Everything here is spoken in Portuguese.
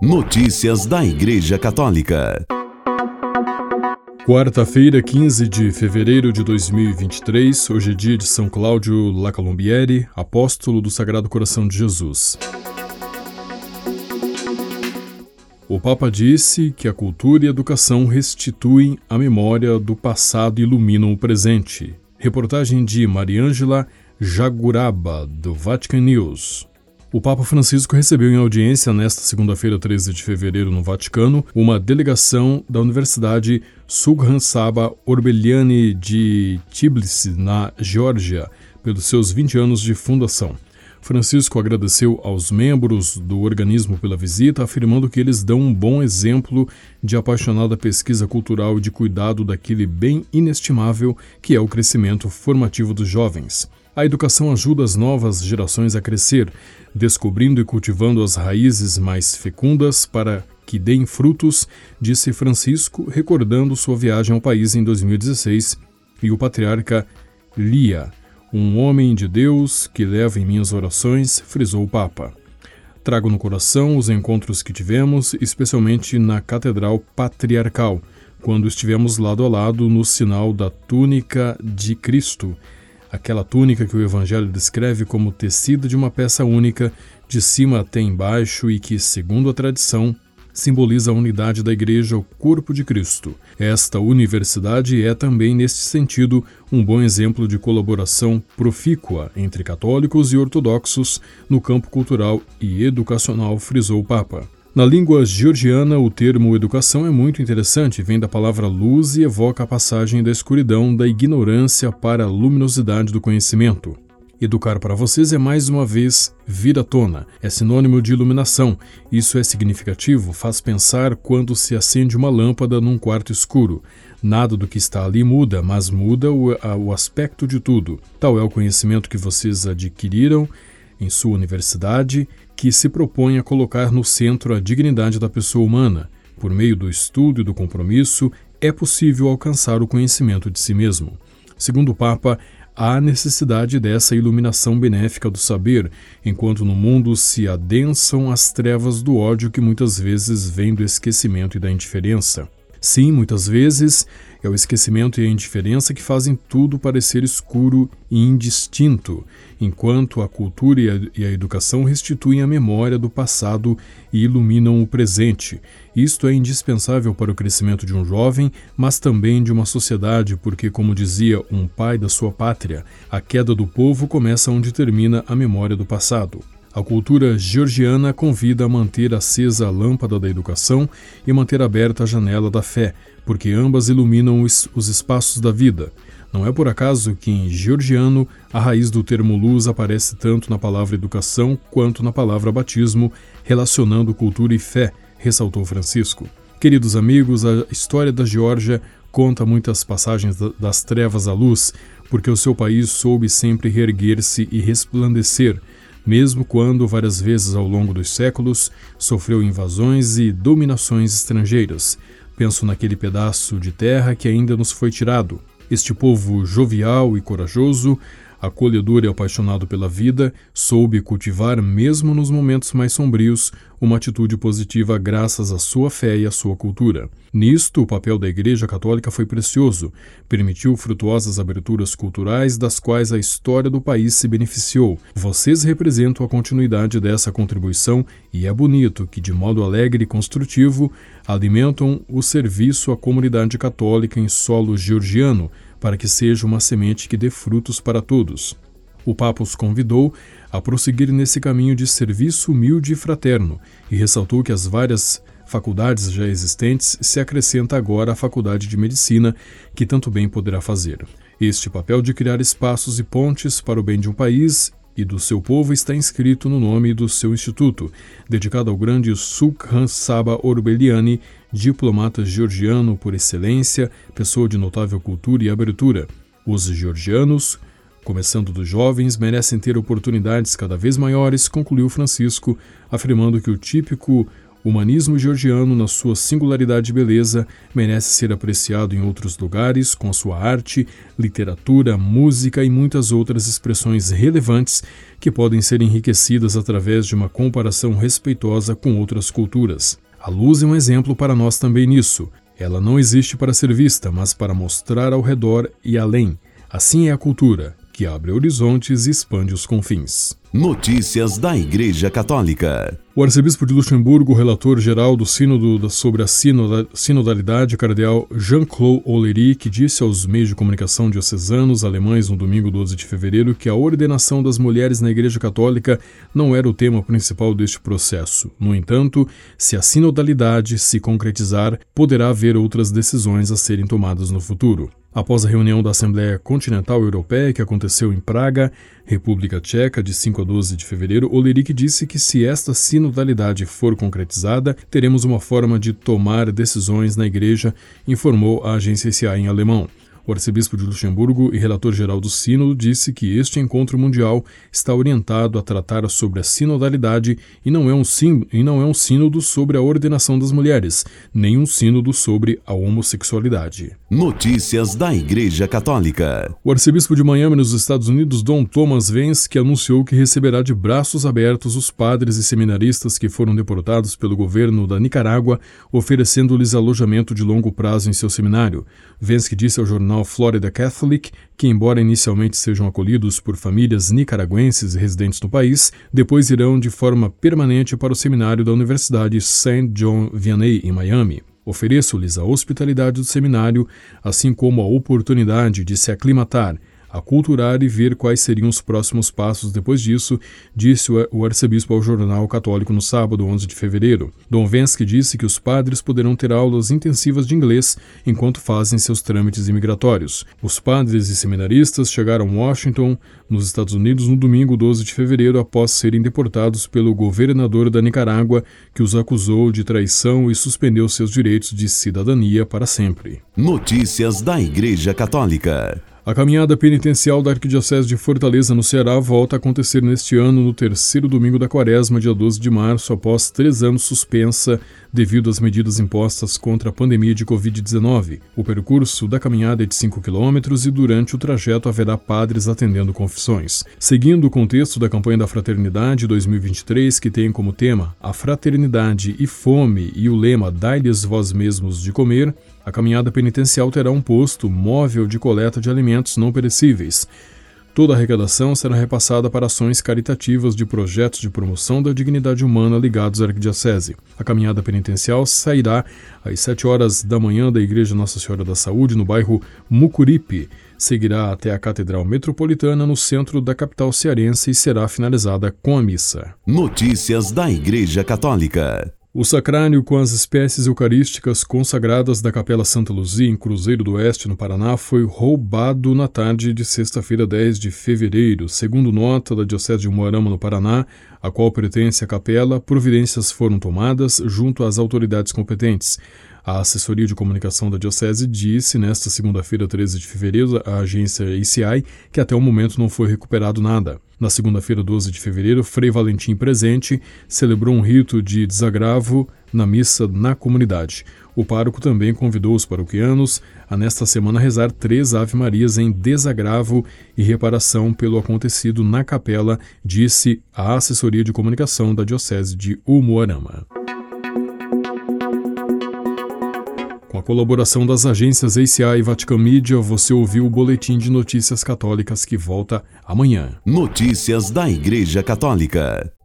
Notícias da Igreja Católica. Quarta-feira, 15 de fevereiro de 2023, hoje é dia de São Cláudio La Colombiere, apóstolo do Sagrado Coração de Jesus. O Papa disse que a cultura e a educação restituem a memória do passado e iluminam o presente. Reportagem de Mariângela Jaguraba, do Vatican News. O Papa Francisco recebeu em audiência nesta segunda-feira, 13 de fevereiro, no Vaticano, uma delegação da Universidade Sughan Saba Orbeliani de Tbilisi, na Geórgia, pelos seus 20 anos de fundação. Francisco agradeceu aos membros do organismo pela visita, afirmando que eles dão um bom exemplo de apaixonada pesquisa cultural e de cuidado daquele bem inestimável que é o crescimento formativo dos jovens. A educação ajuda as novas gerações a crescer, descobrindo e cultivando as raízes mais fecundas para que deem frutos, disse Francisco, recordando sua viagem ao país em 2016, e o patriarca Lia, um homem de Deus que leva em minhas orações, frisou o Papa. Trago no coração os encontros que tivemos, especialmente na Catedral Patriarcal, quando estivemos lado a lado no sinal da túnica de Cristo aquela túnica que o Evangelho descreve como tecida de uma peça única, de cima até embaixo e que, segundo a tradição, simboliza a unidade da Igreja, o corpo de Cristo. Esta universidade é também, neste sentido, um bom exemplo de colaboração profícua entre católicos e ortodoxos no campo cultural e educacional, frisou o Papa. Na língua georgiana, o termo educação é muito interessante, vem da palavra luz e evoca a passagem da escuridão, da ignorância para a luminosidade do conhecimento. Educar para vocês é mais uma vez vir à tona, é sinônimo de iluminação. Isso é significativo, faz pensar quando se acende uma lâmpada num quarto escuro. Nada do que está ali muda, mas muda o, a, o aspecto de tudo. Tal é o conhecimento que vocês adquiriram em sua universidade que se propõe a colocar no centro a dignidade da pessoa humana. Por meio do estudo e do compromisso, é possível alcançar o conhecimento de si mesmo. Segundo o Papa, há necessidade dessa iluminação benéfica do saber, enquanto no mundo se adensam as trevas do ódio que muitas vezes vêm do esquecimento e da indiferença. Sim, muitas vezes é o esquecimento e a indiferença que fazem tudo parecer escuro e indistinto, enquanto a cultura e a, educação restituem a memória do passado e iluminam o presente. Isto é indispensável para o crescimento de um jovem, mas também de uma sociedade, porque, como dizia um pai da sua pátria, a queda do povo começa onde termina a memória do passado. A cultura georgiana convida a manter acesa a lâmpada da educação e manter aberta a janela da fé, porque ambas iluminam os, os espaços da vida. Não é por acaso que em georgiano a raiz do termo luz aparece tanto na palavra educação quanto na palavra batismo, relacionando cultura e fé, ressaltou Francisco. Queridos amigos, a história da Geórgia conta muitas passagens das trevas à luz, porque o seu país soube sempre reerguer-se e resplandecer mesmo quando várias vezes ao longo dos séculos sofreu invasões e dominações estrangeiras. Penso naquele pedaço de terra que ainda nos foi tirado. Este povo jovial e corajoso acolhedor e apaixonado pela vida, soube cultivar, mesmo nos momentos mais sombrios, uma atitude positiva graças à sua fé e à sua cultura. Nisto, o papel da Igreja Católica foi precioso, permitiu frutuosas aberturas culturais das quais a história do país se beneficiou. Vocês representam a continuidade dessa contribuição e é bonito que, de modo alegre e construtivo, alimentam o serviço à comunidade católica em solo georgiano para que seja uma semente que dê frutos para todos. O Papa os convidou a prosseguir nesse caminho de serviço humilde e fraterno e ressaltou que as várias faculdades já existentes se acrescenta agora a Faculdade de Medicina, que tanto bem poderá fazer. Este papel de criar espaços e pontes para o bem de um país e do seu povo está inscrito no nome do seu instituto, dedicado ao grande Sukhan Saba Orbeliani, diplomata georgiano por excelência, pessoa de notável cultura e abertura. Os georgianos, começando dos jovens, merecem ter oportunidades cada vez maiores, concluiu Francisco, afirmando que o típico O humanismo georgiano, na sua singularidade e beleza, merece ser apreciado em outros lugares, com sua arte, literatura, música e muitas outras expressões relevantes que podem ser enriquecidas através de uma comparação respeitosa com outras culturas. A luz é um exemplo para nós também nisso. Ela não existe para ser vista, mas para mostrar ao redor e além. Assim é a cultura, que abre horizontes e expande os confins. Notícias da Igreja Católica. O arcebispo de Luxemburgo, relator geral do Sínodo sobre a Sinodalidade, cardeal Jean-Claude Oleric, disse aos meios de comunicação diocesanos alemães no domingo 12 de fevereiro que a ordenação das mulheres na Igreja Católica não era o tema principal deste processo. No entanto, se a sinodalidade se concretizar, poderá haver outras decisões a serem tomadas no futuro. Após a reunião da Assembleia Continental Europeia, que aconteceu em Praga, República Tcheca, de 5 a 12 de fevereiro, Oleric disse que se esta sinodalidade for concretizada, teremos uma forma de tomar decisões na Igreja, informou a agência CA em alemão. O arcebispo de Luxemburgo e relator-geral do Sínodo disse que este encontro mundial está orientado a tratar sobre a sinodalidade e não, é um sim, e não é um sínodo sobre a ordenação das mulheres, nem um sínodo sobre a homossexualidade. Notícias da Igreja Católica. O arcebispo de Miami, nos Estados Unidos, Dom Thomas Vance, que anunciou que receberá de braços abertos os padres e seminaristas que foram deportados pelo governo da Nicarágua, oferecendo-lhes alojamento de longo prazo em seu seminário. Vance que disse ao jornal jornal Florida Catholic que, embora inicialmente sejam acolhidos por famílias nicaragüenses residentes no país, depois irão de forma permanente para o seminário da Universidade St. John Vianney, em Miami. Ofereço-lhes a hospitalidade do seminário, assim como a oportunidade de se aclimatar aculturar e ver quais seriam os próximos passos depois disso, disse o arcebispo ao jornal católico no sábado, 11 de fevereiro. Dom Vensky disse que os padres poderão ter aulas intensivas de inglês enquanto fazem seus trâmites imigratórios. Os padres e seminaristas chegaram a Washington, nos Estados Unidos, no domingo 12 de fevereiro, após serem deportados pelo governador da Nicarágua, que os acusou de traição e suspendeu seus direitos de cidadania para sempre. Notícias da Igreja Católica. A caminhada penitencial da Arquidiocese de Fortaleza, no Ceará, volta a acontecer neste ano, no terceiro domingo da quaresma, dia 12 de março, após três anos suspensa devido às medidas impostas contra a pandemia de Covid-19. O percurso da caminhada é de 5 quilômetros e durante o trajeto haverá padres atendendo confissões. Seguindo o contexto da campanha da Fraternidade 2023, que tem como tema a fraternidade e fome e o lema Dai-lhes vós mesmos de comer, a caminhada penitencial terá um posto móvel de coleta de alimentos não perecíveis. Toda a arrecadação será repassada para ações caritativas de projetos de promoção da dignidade humana ligados à Arquidiocese. A caminhada penitencial sairá às 7 horas da manhã da Igreja Nossa Senhora da Saúde, no bairro Mucuripe. Seguirá até a Catedral Metropolitana, no centro da capital cearense, e será finalizada com a missa. Notícias da Igreja Católica. O sacrário com as espécies eucarísticas consagradas da Capela Santa Luzia, em Cruzeiro do Oeste, no Paraná, foi roubado na tarde de sexta-feira, 10 de fevereiro. Segundo nota da Diocese de Moarama, no Paraná, a qual pertence a capela, providências foram tomadas junto às autoridades competentes. A assessoria de comunicação da Diocese disse nesta segunda-feira, 13 de fevereiro, à agência ICI, que até o momento não foi recuperado nada. Na segunda-feira, 12 de fevereiro, Frei Valentim presente celebrou um rito de desagravo na missa na comunidade. O pároco também convidou os paroquianos a, nesta semana, rezar três Ave-Marias em desagravo e reparação pelo acontecido na capela, disse a assessoria de comunicação da Diocese de Umuarama. Com a colaboração das agências ACA e Vatican Media, você ouviu o Boletim de Notícias Católicas que volta amanhã. Notícias da Igreja Católica.